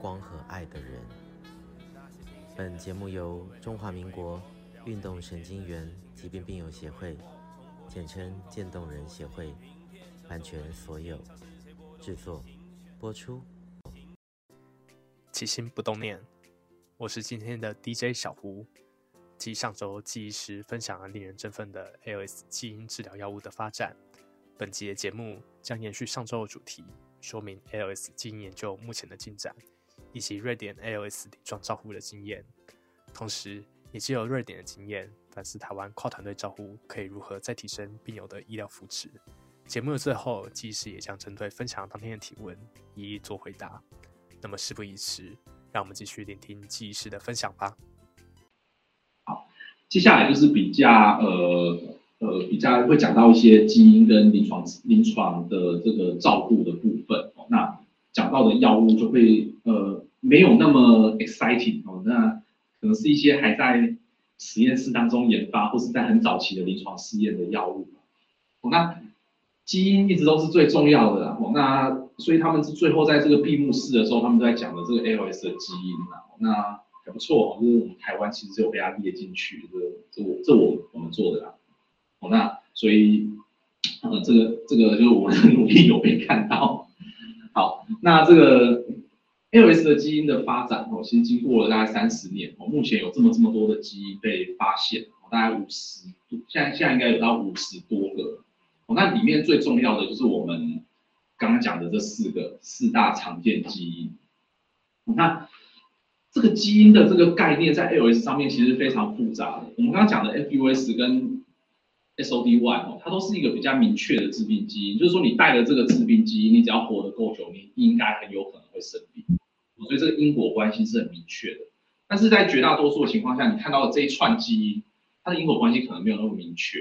光和爱的人。本节目由中华民国运动神经元疾病病友协会，简称渐冻人协会，版权所有，制作播出。起心不动念，我是今天的 DJ 小胡。继上周记忆时分享了令人振奋的 ALS 基因治疗药物的发展，本集的节目将延续上周的主题，说明 ALS 基因研究目前的进展，以及瑞典 ALS 临床照护的经验。同时，也借由瑞典的经验，反思台湾跨团队照护可以如何再提升病友的医疗扶持。节目的最后，技师也将针对分享当天的提问一一做回答。那么事不宜迟，让我们继续聆听技师的分享吧。好接下来就是比较呃呃比较会讲到一些基因跟临床临床的这个照顾的部分。那讲到的药物就会呃没有那么 exciting 哦。那可能是一些还在实验室当中研发或是在很早期的临床试验的药物。哦，那基因一直都是最重要的哦。那所以他们是最后在这个闭幕式的时候，他们都在讲的这个 ALS 的基因啦那。还不错，就是我们台湾其实是有被它列进去，这我这我我们做的啦。哦，那所以呃，这个这个就是我们的 努力有被看到。好，那这个 L.S. 的基因的发展哦，其实经过了大概三十年哦，目前有这么这么多的基因被发现，大概五十，现在现在应该有到五十多个。哦，那里面最重要的就是我们刚刚讲的这四个四大常见基因。那这个基因的这个概念在 L.S. 上面其实非常复杂的。我们刚刚讲的 FUS 跟 SOD1 哦，它都是一个比较明确的致病基因，就是说你带了这个致病基因，你只要活得够久，你应该很有可能会生病。所以这个因果关系是很明确的。但是在绝大多数的情况下，你看到的这一串基因，它的因果关系可能没有那么明确。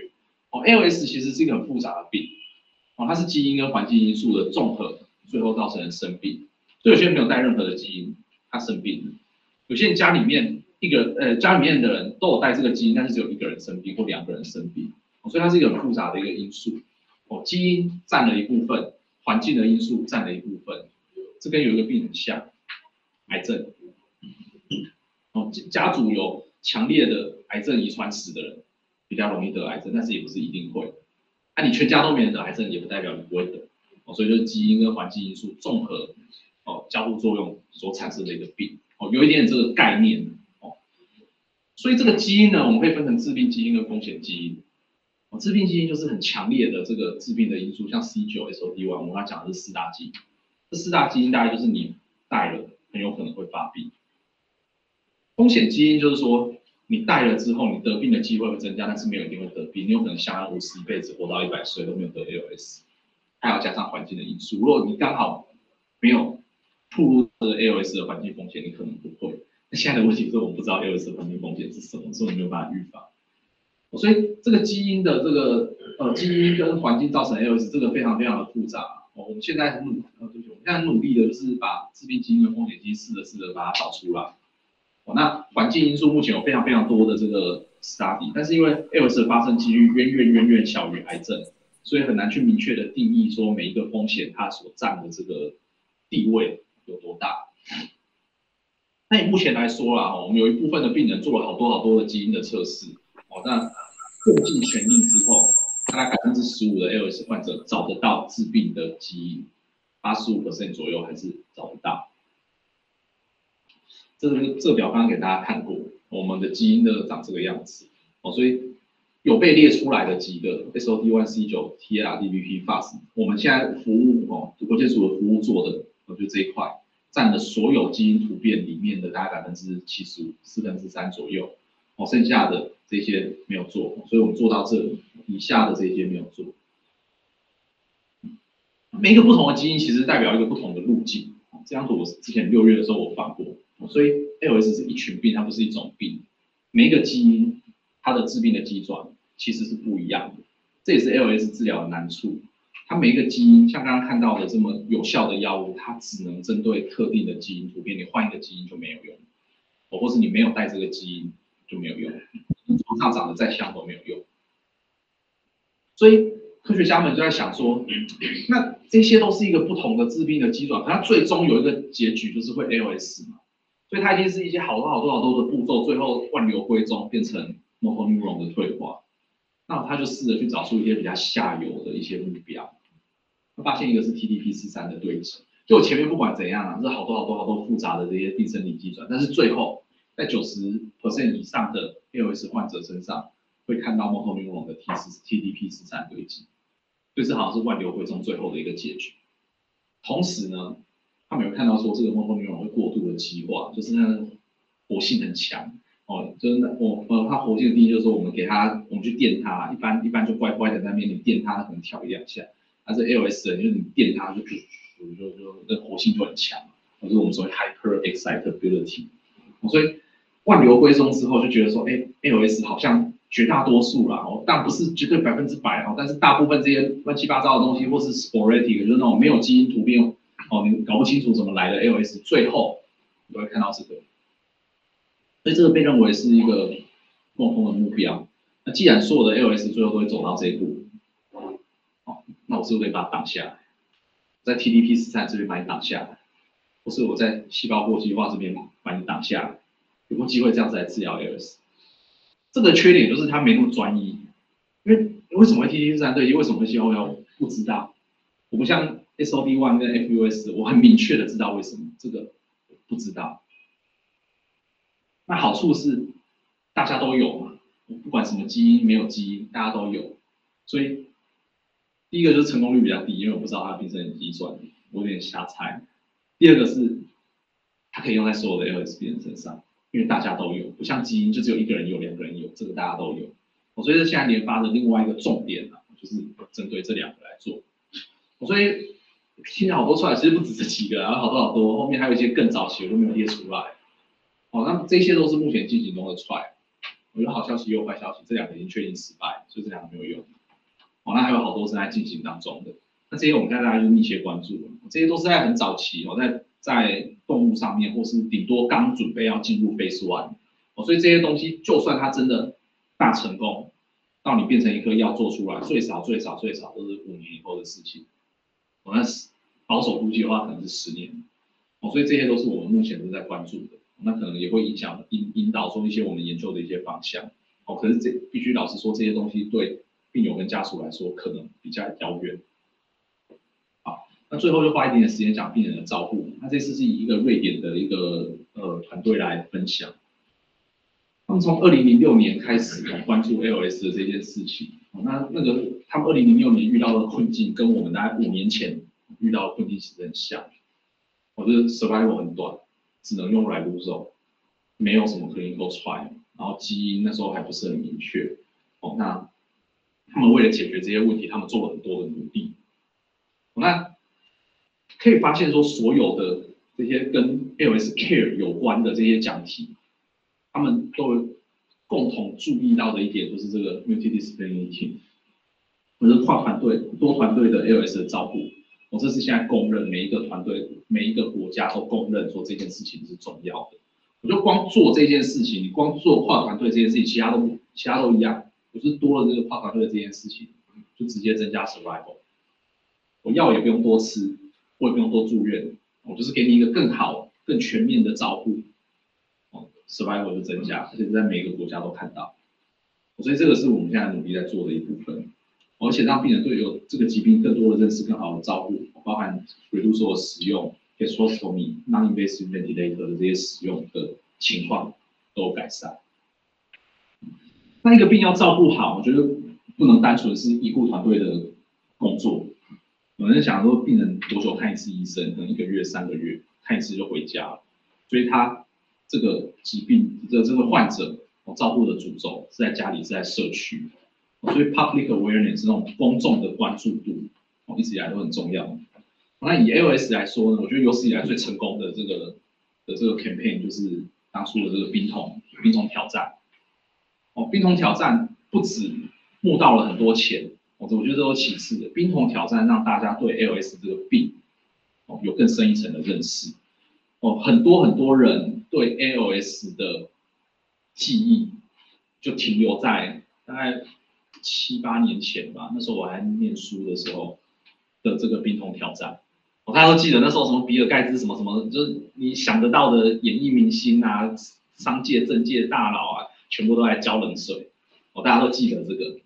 哦，L S 其实是一个很复杂的病。哦，它是基因跟环境因素的综合，最后造成人生病。所以有些人没有带任何的基因，他生病了。有些人家里面一个呃家里面的人都有带这个基因，但是只有一个人生病或两个人生病，所以它是一个很复杂的一个因素。哦，基因占了一部分，环境的因素占了一部分。这跟有一个病很像，癌症。哦，家族有强烈的癌症遗传史的人比较容易得癌症，但是也不是一定会。那、啊、你全家都没人得癌症，也不代表你不会得。哦，所以就是基因跟环境因素综合哦交互作用所产生的一个病。哦，有一点这个概念哦，所以这个基因呢，我们可以分成致病基因跟风险基因。哦，致病基因就是很强烈的这个致病的因素，像 C9、SOD1，我们刚讲的是四大基因。这四大基因大概就是你带了，很有可能会发病。风险基因就是说，你带了之后，你得病的机会会增加，但是没有一定会得病，你有可能相安无事一辈子活到一百岁都没有得 ALS。还要加上环境的因素，如果你刚好没有。暴露的 ALS 的环境风险，你可能不会。那现在的问题是，我们不知道 ALS 的环境风险是什么，所以没有办法预防。所以这个基因的这个呃基因跟环境造成 ALS，这个非常非常的复杂。我们现在很努，呃，对不起，我们现在很努力的就是把致病基因跟风险基因试着试着把它找出来。哦，那环境因素目前有非常非常多的这个 study，但是因为 ALS 的发生几率远远远远小于癌症，所以很难去明确的定义说每一个风险它所占的这个地位。有多大？那以目前来说啦，我们有一部分的病人做了好多好多的基因的测试，哦，那用尽全力之后，大概百分之十五的 ALS 患者找得到致病的基因，八十五 percent 左右还是找不到。这个这表刚刚给大家看过，我们的基因的长这个样子，哦，所以有被列出来的几个 SOD1、C9、TLR、FUS，我们现在服务哦，国健署的服务做的。我就这一块占了所有基因突变里面的大概百分之七十五，四分之三左右，哦，剩下的这些没有做，所以我们做到这里，以下的这些没有做。每一个不同的基因其实代表一个不同的路径，这张图我之前六月的时候我放过，所以 LS 是一群病，它不是一种病。每一个基因它的致病的机转其实是不一样的，这也是 LS 治疗的难处。它每一个基因，像刚刚看到的这么有效的药物，它只能针对特定的基因突变，你换一个基因就没有用，或是你没有带这个基因就没有用，床上长得再像都没有用。所以科学家们就在想说，那这些都是一个不同的致病的机转，它最终有一个结局就是会 ALS 嘛，所以它一定是一些好多好多好多的步骤，最后万流归宗变成 motor neuron 的退化。那他就试着去找出一些比较下游的一些目标。他发现一个是 TDP 四三的对峙，就前面不管怎样啊，这好多好多好多复杂的这些病生理机转，但是最后在九十 percent 以上的 ALS 患者身上会看到 motor neuron 的 T 四 TDP 四三对击，所以这好像是万流归宗最后的一个结局。同时呢，他们有看到说这个 motor neuron 会过度的激化，就是那个活性很强哦，就是我呃它活性的定义就是说我们给它我们去电它，一般一般就乖乖的在那边你电它，它可能跳一两下。它是 ALS 的，就是你电它就就就就那活性就很强，就是我们所谓 hyper excitability。所以万流归宗之后就觉得说，哎，ALS 好像绝大多数啦，哦，但不是绝对百分之百哦，但是大部分这些乱七八糟的东西，或是 sporadic，就是那种没有基因突变哦，你搞不清楚怎么来的 LS，最后你都会看到这个。所以这个被认为是一个共同的目标。那既然所有的 LS 最后都会走到这一步。哦那我是不是可以把它挡下来，在 TDP 四三这边把你挡下来，或是我在细胞过激化这边把你挡下来，有没有机会这样子来治疗 LS？这个缺点就是它没那么专一，因为为什么会 TDP 四三对击？为什么会细胞要不知道？我不像 SOD one 跟 FUS，我很明确的知道为什么，这个不知道。那好处是大家都有嘛，不管什么基因没有基因，大家都有，所以。第一个就是成功率比较低，因为我不知道它的病生理机转，我有点瞎猜。第二个是它可以用在所有的 L S 病人身上，因为大家都有，不像基因就只有一个人有，两个人有，这个大家都有。我所以现在研发的另外一个重点啊，就是针对这两个来做。我所以听了好多出来，其实不止这几个，然后好多好多，后面还有一些更早期我都没有列出来。哦，那这些都是目前进行中的 trial。我觉得好消息有坏消息，这两个已经确定失败，所以这两个没有用。哦，那还有好多是在进行当中的，那这些我们现在大家就密切关注了，这些都是在很早期哦，在在动物上面，或是顶多刚准备要进入 phase one，哦，所以这些东西就算它真的大成功，到你变成一颗药做出来，最少最少最少都是五年以后的事情，哦，那是保守估计的话可能是十年，哦，所以这些都是我们目前都在关注的，那可能也会影响引引导出一些我们研究的一些方向，哦，可是这必须老实说，这些东西对。病友跟家属来说，可能比较遥远。那最后就花一点点时间讲病人的照顾。那这次是以一个瑞典的一个呃团队来分享。他们从二零零六年开始关注 L S 的这件事情。那那个他们二零零六年遇到的困境，跟我们大概五年前遇到的困境其实很像。我觉得 survival 很短，只能用 radio，没有什么 clinical trial，然后基因那时候还不是很明确。哦，那。他们为了解决这些问题，他们做了很多的努力。那可以发现说，所有的这些跟 L S care 有关的这些讲题，他们都共同注意到的一点，就是这个 multidisciplinary team，或者跨团队、多团队的 L S 的照顾。我这是现在公认，每一个团队、每一个国家都公认说这件事情是重要的。我就光做这件事情，你光做跨团队这件事情，其他都其他都一样。我是多了这个跨团队的这件事情，就直接增加 survival。我药也不用多吃，我也不用多住院，我就是给你一个更好、更全面的照顾，哦，survival 就增加，而且在每一个国家都看到。所以这个是我们现在努力在做的一部分，而且让病人对有这个疾病更多的认识、更好的照顾，包含 Riluzole 的使用、gastrostomy、non-invasive ventilator 的这些使用的情况都改善。那一个病要照顾好，我觉得不能单纯是医护团队的工作。有人想说，病人多久看一次医生？可能一个月、三个月看一次就回家了。所以他这个疾病的这个患者，我照顾的主轴是在家里，是在社区。所以 public awareness 这种公众的关注度，哦，一直以来都很重要。那以 ALS 来说呢，我觉得有史以来最成功的这个的这个 campaign，就是当初的这个冰桶冰桶挑战。哦，冰桶挑战不止募到了很多钱，我我觉得这都其次的。冰桶挑战让大家对 ALS 这个病哦有更深一层的认识。哦，很多很多人对 ALS 的记忆就停留在大概七八年前吧，那时候我还念书的时候的这个冰桶挑战。我大家都记得那时候什么比尔盖茨什么什么，就是你想得到的演艺明星啊、商界政界大佬啊，全部都来浇冷水。哦，大家都记得这个，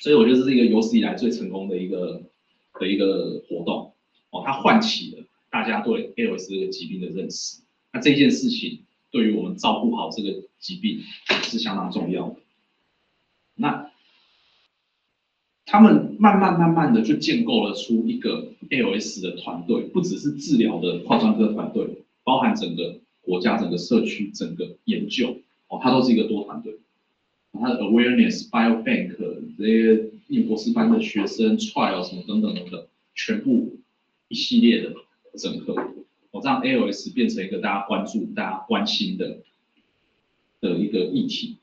所以我觉得这是一个有史以来最成功的一个的一个活动。哦，它唤起了大家对 ALS 这个疾病的认识。那这件事情对于我们照顾好这个疾病是相当重要的。那。他们慢慢慢慢的就建构了出一个 ALS 的团队，不只是治疗的跨专科团队，包含整个国家、整个社区、整个研究，哦，它都是一个多团队。他的 awareness、biobank 这些念博士班的学生、trial 什么等等等等，全部一系列的整合，我让 ALS 变成一个大家关注、大家关心的的一个议题，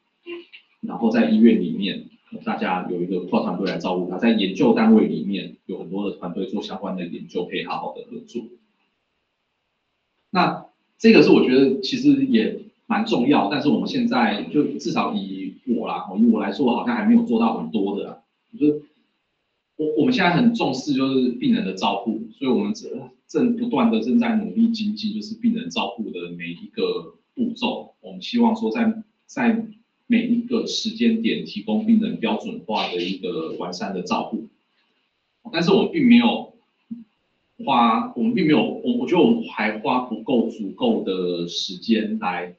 然后在医院里面。大家有一个跨团队来照顾他，在研究单位里面有很多的团队做相关的研究，可以好好的合作。那这个是我觉得其实也蛮重要，但是我们现在就至少以我啦，我以我来说，我好像还没有做到很多的。我觉得我我们现在很重视就是病人的照顾，所以我们正正不断的正在努力精进，就是病人照顾的每一个步骤。我们希望说在在每一个时间点提供病人标准化的一个完善的照顾，但是我并没有花，我们并没有，我我觉得我们还花不够足够的时间来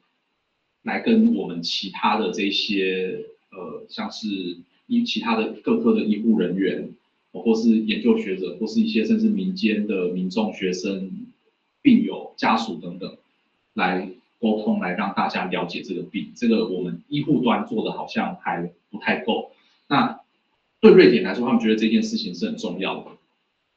来跟我们其他的这些呃，像是医其他的各科的医护人员，或是研究学者，或是一些甚至民间的民众、学生、病友、家属等等来。沟通来让大家了解这个病，这个我们医护端做的好像还不太够。那对瑞典来说，他们觉得这件事情是很重要的。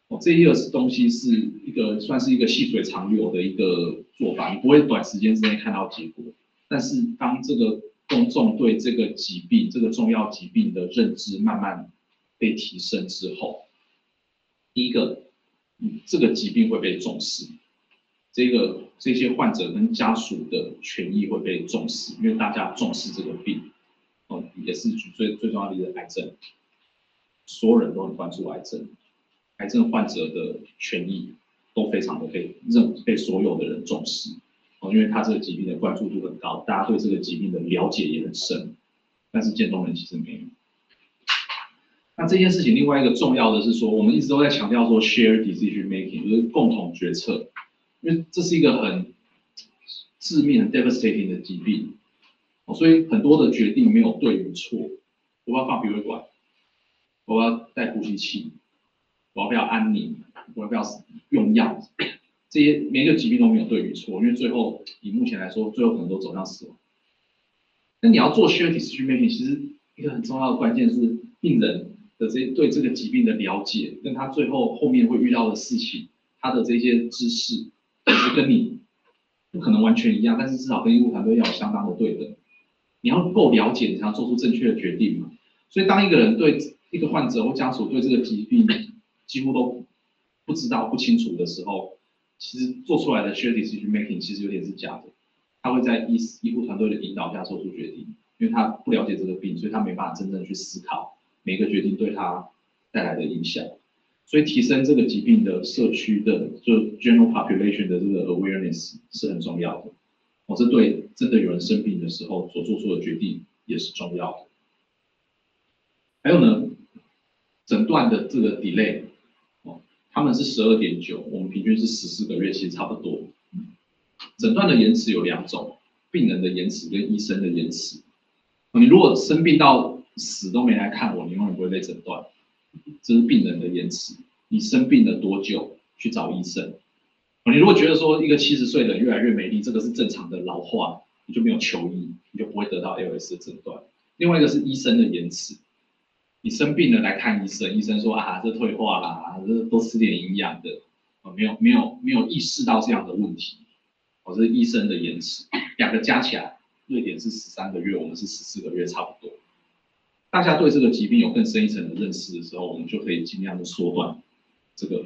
哦，这一个是东西是一个算是一个细水长流的一个做法，你不会短时间之内看到结果。但是当这个公众对这个疾病、这个重要疾病的认知慢慢被提升之后，第一个，这个疾病会被重视。这个这些患者跟家属的权益会被重视，因为大家重视这个病，哦，也是最最重要的一个癌症，所有人都很关注癌症，癌症患者的权益都非常的被认被所有的人重视，哦，因为他这个疾病的关注度很高，大家对这个疾病的了解也很深，但是渐冻人其实没有。那这件事情另外一个重要的是说，我们一直都在强调说，shared decision making，就是共同决策。因为这是一个很致命、很 devastating 的疾病，哦，所以很多的决定没有对与错。我要放鼻胃管，我要带呼吸器，我要不要安宁，我要不要用药，这些每一个疾病都没有对与错，因为最后以目前来说，最后可能都走向死亡。那你要做 shared decision making，其实一个很重要的关键是病人的这对这个疾病的了解，跟他最后后面会遇到的事情，他的这些知识。是跟你不可能完全一样，但是至少跟医护团队要有相当的对等。你要够了解，你才能做出正确的决定嘛。所以当一个人对一个患者或家属对这个疾病几乎都不知道、不清楚的时候，其实做出来的 shared decision making 其实有点是假的。他会在医医护团队的引导下做出决定，因为他不了解这个病，所以他没办法真正去思考每个决定对他带来的影响。所以提升这个疾病的社区的，就 general population 的这个 awareness 是很重要的。哦，这对真的有人生病的时候所做出的决定也是重要的。还有呢，诊断的这个 delay，他们是十二点九，我们平均是十四个月，其实差不多。诊断的延迟有两种，病人的延迟跟医生的延迟。你如果生病到死都没来看我，你永远不会被诊断。这是病人的延迟，你生病了多久去找医生？你如果觉得说一个七十岁的越来越美丽，这个是正常的老化，你就没有求医，你就不会得到 ALS 的诊断。另外一个是医生的延迟，你生病了来看医生，医生说啊，这退化啦，这多吃点营养的，没有没有没有意识到这样的问题，我是医生的延迟，两个加起来，瑞典是十三个月，我们是十四个月，差不多。大家对这个疾病有更深一层的认识的时候，我们就可以尽量的缩短这个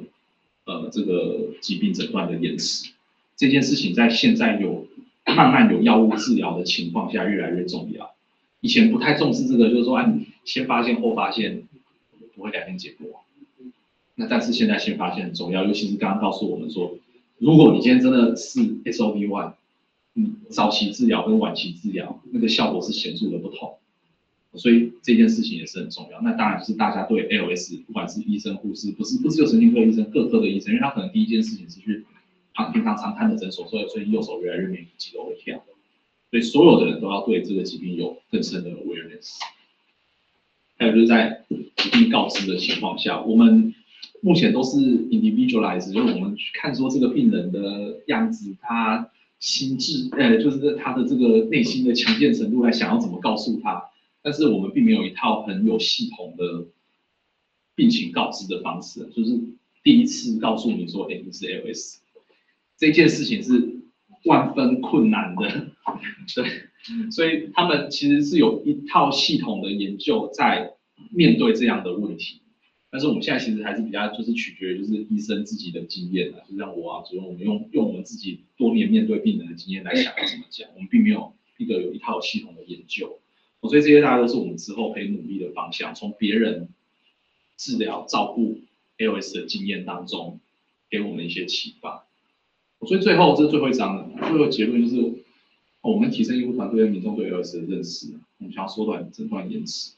呃这个疾病诊断的延迟。这件事情在现在有慢慢有药物治疗的情况下越来越重要。以前不太重视这个，就是说，哎，先发现后发现不会改变结果。那但是现在先发现很重要，尤其是刚刚告诉我们说，如果你今天真的是 SOD1，嗯，早期治疗跟晚期治疗那个效果是显著的不同。所以这件事情也是很重要。那当然就是大家对 L S，不管是医生、护士，不是不是就神经科医生，各科的医生，因为他可能第一件事情是去他平常常看的诊所，所以所以右手越来越没力气都会跳。所以所有的人都要对这个疾病有更深的 awareness。还有就是在疾病告知的情况下，我们目前都是 individualize，就是我们去看说这个病人的样子，他心智，呃，就是他的这个内心的强健程度，来想要怎么告诉他。但是我们并没有一套很有系统的病情告知的方式，就是第一次告诉你说，哎，你是 LS，这件事情是万分困难的，对，所以他们其实是有一套系统的研究在面对这样的问题。但是我们现在其实还是比较就是取决于就是医生自己的经验啊，就像我啊，所以我们用用我们自己多年面对病人的经验来想要怎么讲，我们并没有一个有一套系统的研究。所以这些大家都是我们之后可以努力的方向，从别人治疗照顾 L S 的经验当中，给我们一些启发。所以最后这是最后一章了，最后结论就是，我们提升医护团队和民众对 LS 的认识，我们想要缩短诊断延迟。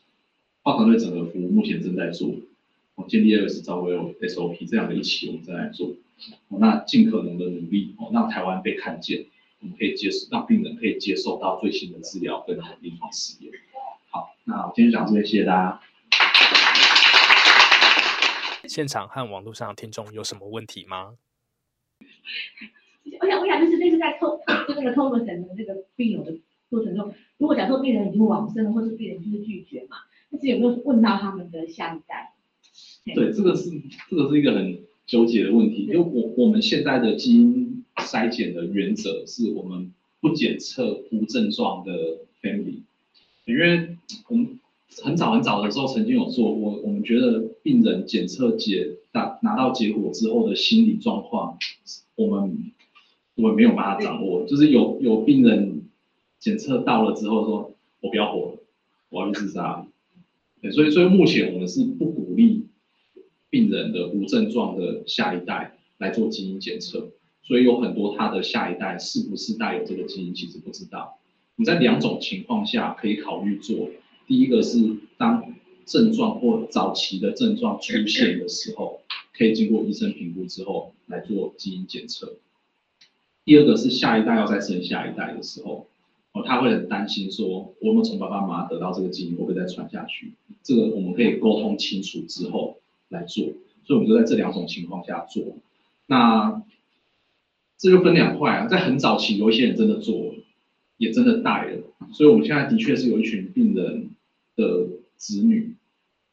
跨团队整合服务目前正在做，我建立 ALS 照顾 SOP 这样的一起我们正在做，那尽可能的努力哦，让台湾被看见。我们可以接受，让病人可以接受到最新的治疗跟临床试验。好，那我今天讲这边，谢谢大家。现场和网络上听众有什么问题吗？我想，我想就是类似在抽就那个抽个诊的这个病友的过程中，如果假设病人已经往生了，或是病人就是拒绝嘛，但是有没有问到他们的下一代？对，这个是这个是一个很纠结的问题，因为我我们现在的基因。筛检的原则是我们不检测无症状的 family，因为我们很早很早的时候曾经有做过，我们觉得病人检测结拿拿到结果之后的心理状况，我们我们没有办法掌握，就是有有病人检测到了之后说，我不要活了，我要去自杀，对，所以所以目前我们是不鼓励病人的无症状的下一代来做基因检测。所以有很多他的下一代是不是带有这个基因，其实不知道。你在两种情况下可以考虑做，第一个是当症状或早期的症状出现的时候，可以经过医生评估之后来做基因检测。第二个是下一代要再生下一代的时候，哦，他会很担心说，我们从爸爸妈妈得到这个基因会不会再传下去？这个我们可以沟通清楚之后来做。所以我们就在这两种情况下做。那这就分两块啊，在很早期有一些人真的做了，也真的带了，所以我们现在的确是有一群病人的子女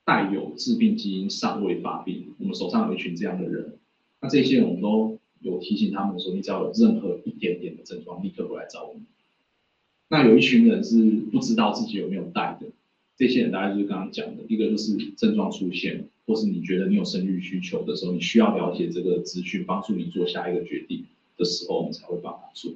带有致病基因尚未发病，我们手上有一群这样的人，那这些人我们都有提醒他们说，你只要有任何一点点的症状，立刻过来找我们。那有一群人是不知道自己有没有带的，这些人大概就是刚刚讲的，一个就是症状出现，或是你觉得你有生育需求的时候，你需要了解这个资讯，帮助你做下一个决定。的时候，我们才会帮他做。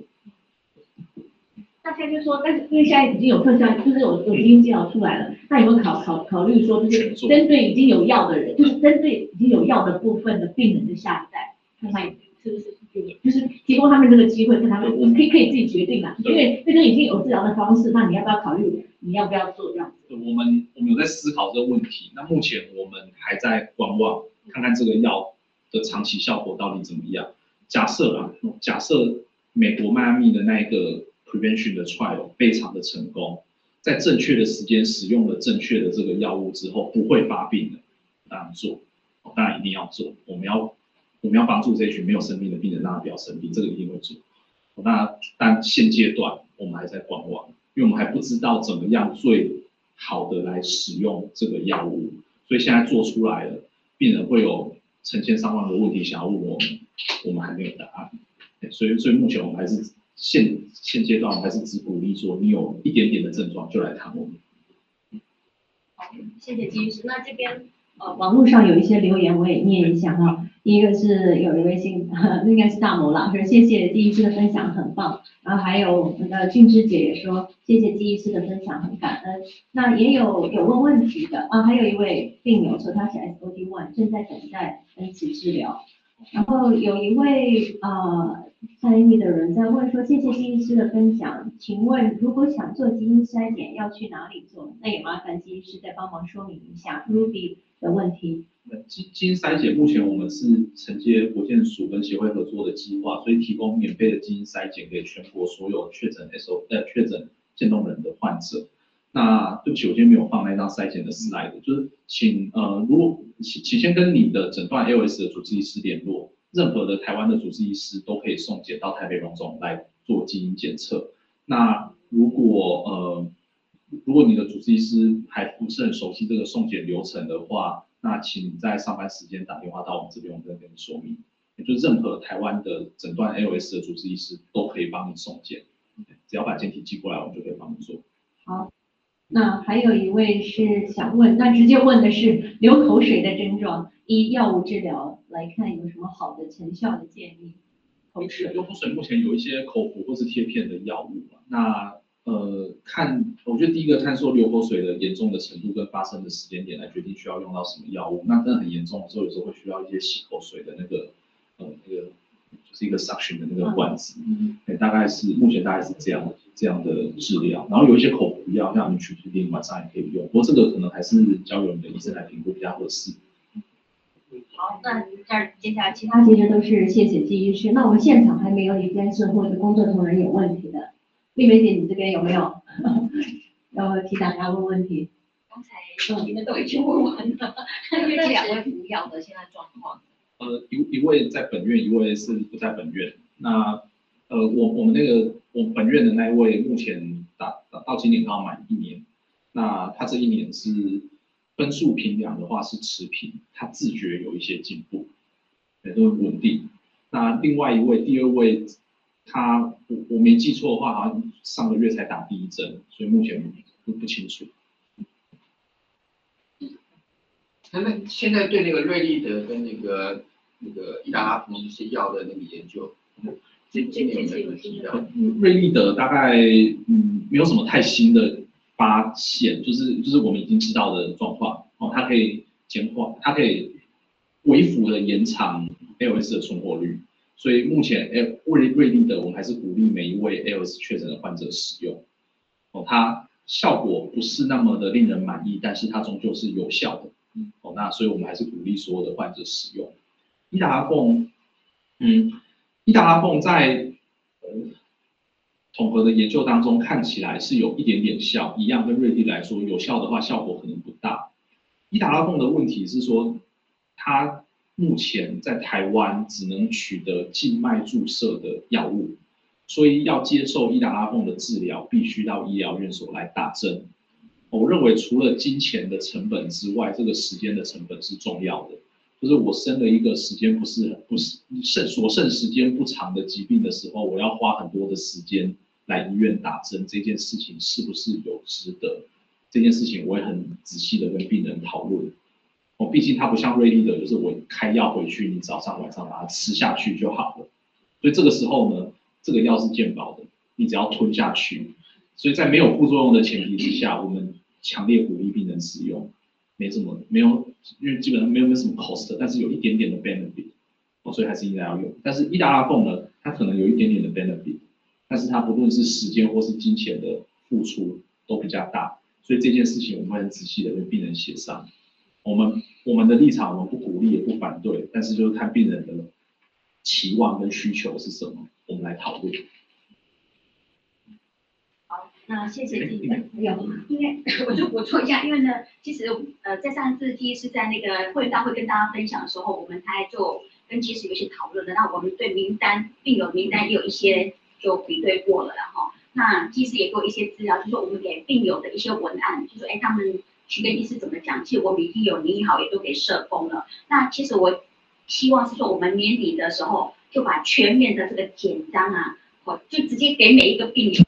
那现在就说，但是因为现在已经有特效，就是有有基因治疗出来了，那有没有考考考虑说，就是针对已经有药的人，就是针对已经有药的部分的病人的下一代，看看是不是有，就是提供他们这个机会，跟他们可以可以自己决定啦。因为这个已经有治疗的方式，那你要不要考虑？你要不要做这样子？我们我们有在思考这个问题。那目前我们还在观望，看看这个药的长期效果到底怎么样。假设啊，假设美国迈阿密的那一个 prevention 的 trial 非常的成功，在正确的时间使用了正确的这个药物之后，不会发病的，当然做，当然一定要做。我们要我们要帮助这群没有生病的病人，让他不要生病，这个一定会做。那但现阶段我们还在观望，因为我们还不知道怎么样最好的来使用这个药物，所以现在做出来了，病人会有成千上万个问题想要问我们。我们还没有答案，所以所以目前我们还是现现阶段还是只鼓励说，你有一点点的症状就来看我们。好，谢谢金医师。那这边呃，网络上有一些留言，我也念一下哈。第一个是有一位姓，应该是大魔啦，说谢谢金医师的分享，很棒。然后还有我们的俊之姐也说，谢谢金医师的分享，很感恩。那也有有问问题的啊，还有一位病友说他是 S O D One，正在等待分期治疗。然后有一位呃参与的人在问说，谢谢金医师的分享，请问如果想做基因筛检要去哪里做？那也麻烦金医师再帮忙说明一下 Ruby 的问题。基基因筛检目前我们是承接国健署跟协会合作的计划，所以提供免费的基因筛检给全国所有确诊 SO 呃确诊渐冻人的患者。那对不起，我今天没有放那张筛检的 slide，就是请呃，如果请请先跟你的诊断 LS 的主治医师联络，任何的台湾的主治医师都可以送检到台北荣总来做基因检测。那如果呃，如果你的主治医师还不是很熟悉这个送检流程的话，那请在上班时间打电话到我们这边，我们再跟你说明。也就任何台湾的诊断 LS 的主治医师都可以帮你送检，只要把检体寄过来，我们就可以帮你做。好。那还有一位是想问，那直接问的是流口水的症状，依药物治疗来看有什么好的成效的建议？口水，流口水目前有一些口服或是贴片的药物，那呃看，我觉得第一个看说流口水的严重的程度跟发生的时间点来决定需要用到什么药物。那真的很严重的时候，有时候会需要一些洗口水的那个呃那个就是一个 suction 的那个罐子，嗯，对，大概是目前大概是这样。这样的治疗，然后有一些口服药，像你去固定晚上也可以用，不过这个可能还是交由你的医生来评估比较合适。好，那这接下来其他其实都是谢谢金医师。那我们现场还没有一边是或者工作同仁有问题的，丽梅姐你这边有没有？要替大家问问题。刚才你们都已经问完了，因为这两位不要的现在状况。呃，一一位在本院，一位是不在本院。那呃，我我们那个。我本院的那一位目前打打到今年刚好满一年，那他这一年是分数评量的话是持平，他自觉有一些进步，也都稳定。那另外一位第二位，他我我没记错的话，好像上个月才打第一针，所以目前不不清楚。那那现在对那个瑞丽德跟那个那个伊达拉普一些药的那个研究？今今年有新的，瑞丽德大概嗯没有什么太新的发现，就是就是我们已经知道的状况哦，它可以减缓，它可以微幅的延长 ALS 的存活率，所以目前诶瑞瑞丽德我们还是鼓励每一位 ALS 确诊的患者使用。哦，它效果不是那么的令人满意，但是它终究是有效的。哦，那所以我们还是鼓励所有的患者使用伊达拉凤，嗯。伊达拉凤在呃统合的研究当中看起来是有一点点效，一样跟瑞丽来说有效的话，效果可能不大。伊达拉凤的问题是说，它目前在台湾只能取得静脉注射的药物，所以要接受伊达拉凤的治疗，必须到医疗院所来打针。我认为除了金钱的成本之外，这个时间的成本是重要的。就是我生了一个时间不是很不是剩所剩时间不长的疾病的时候，我要花很多的时间来医院打针，这件事情是不是有值得？这件事情我也很仔细的跟病人讨论。哦，毕竟它不像瑞丽的，就是我开药回去，你早上晚上把它吃下去就好了。所以这个时候呢，这个药是健保的，你只要吞下去。所以在没有副作用的前提之下，我们强烈鼓励病人使用。没什么，没有，因为基本上没有没什么 cost，但是有一点点的 benefit，哦，所以还是应该要用。但是伊达拉贡呢，它可能有一点点的 benefit，但是它不论是时间或是金钱的付出都比较大，所以这件事情我们会很仔细的跟病人协商。我们我们的立场我们不鼓励也不反对，但是就是看病人的期望跟需求是什么，我们来讨论。那谢谢金医生。有，因为 我就补充一下，因为呢，其实呃，在上次第一次在那个会员大会跟大家分享的时候，我们才就跟其实有些讨论的。那我们对名单病友名单也有一些就比对过了，然后那其实也给我一些资料，就是说我们给病友的一些文案，就是说哎，他们去跟医师怎么讲，其实我们已经有拟好，也都给社工了。那其实我希望是说，我们年底的时候就把全面的这个简章啊。我就直接给每一个病友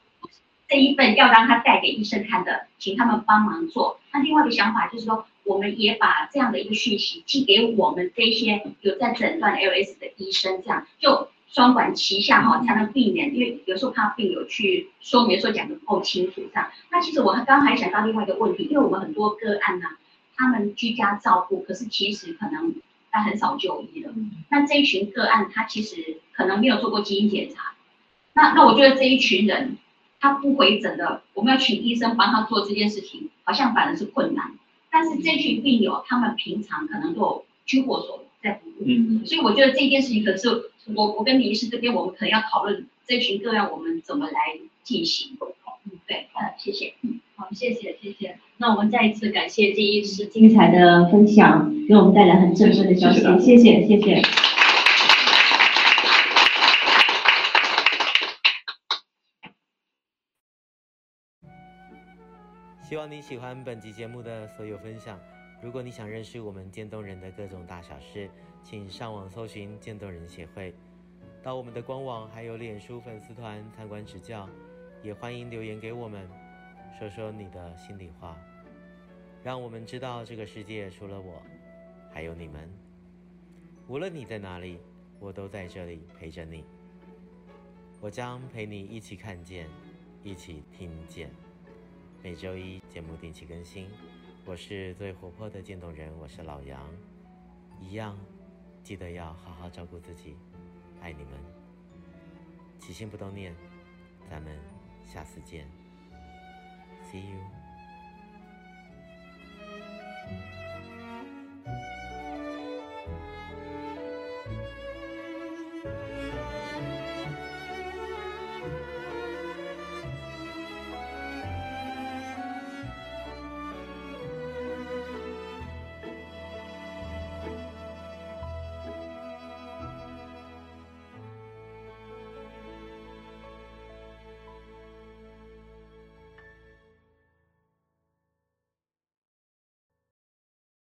这一份要让他带给医生看的，请他们帮忙做。那另外一个想法就是说，我们也把这样的一个讯息寄给我们这些有在诊断 LS 的医生，这样就双管齐下哈，才能避免，因为有时候怕病友去说明说讲的不够清楚这样。那其实我刚刚还想到另外一个问题，因为我们很多个案呢、他们居家照顾，可是其实可能他很少就医了。那这一群个案，他其实可能没有做过基因检查。那那我觉得这一群人，他不回诊的，我们要请医生帮他做这件事情，好像反而是困难。但是这群病友，他们平常可能都有居过所在服务，嗯，所以我觉得这件事情可是我我跟李医师这边，我们可能要讨论这群个案我们怎么来进行。嗯，对，嗯，谢谢，嗯，好，谢谢，谢谢。那我们再一次感谢金医师精彩的分享，给我们带来很振奋的消息，谢谢，谢谢。希望你喜欢本集节目的所有分享。如果你想认识我们渐冻人的各种大小事，请上网搜寻渐冻人协会，到我们的官网还有脸书粉丝团参观指教。也欢迎留言给我们，说说你的心里话，让我们知道这个世界除了我，还有你们。无论你在哪里，我都在这里陪着你。我将陪你一起看见，一起听见。每周一节目定期更新，我是最活泼的渐冻人，我是老杨，一样，记得要好好照顾自己，爱你们，起心动念，咱们下次见，See you。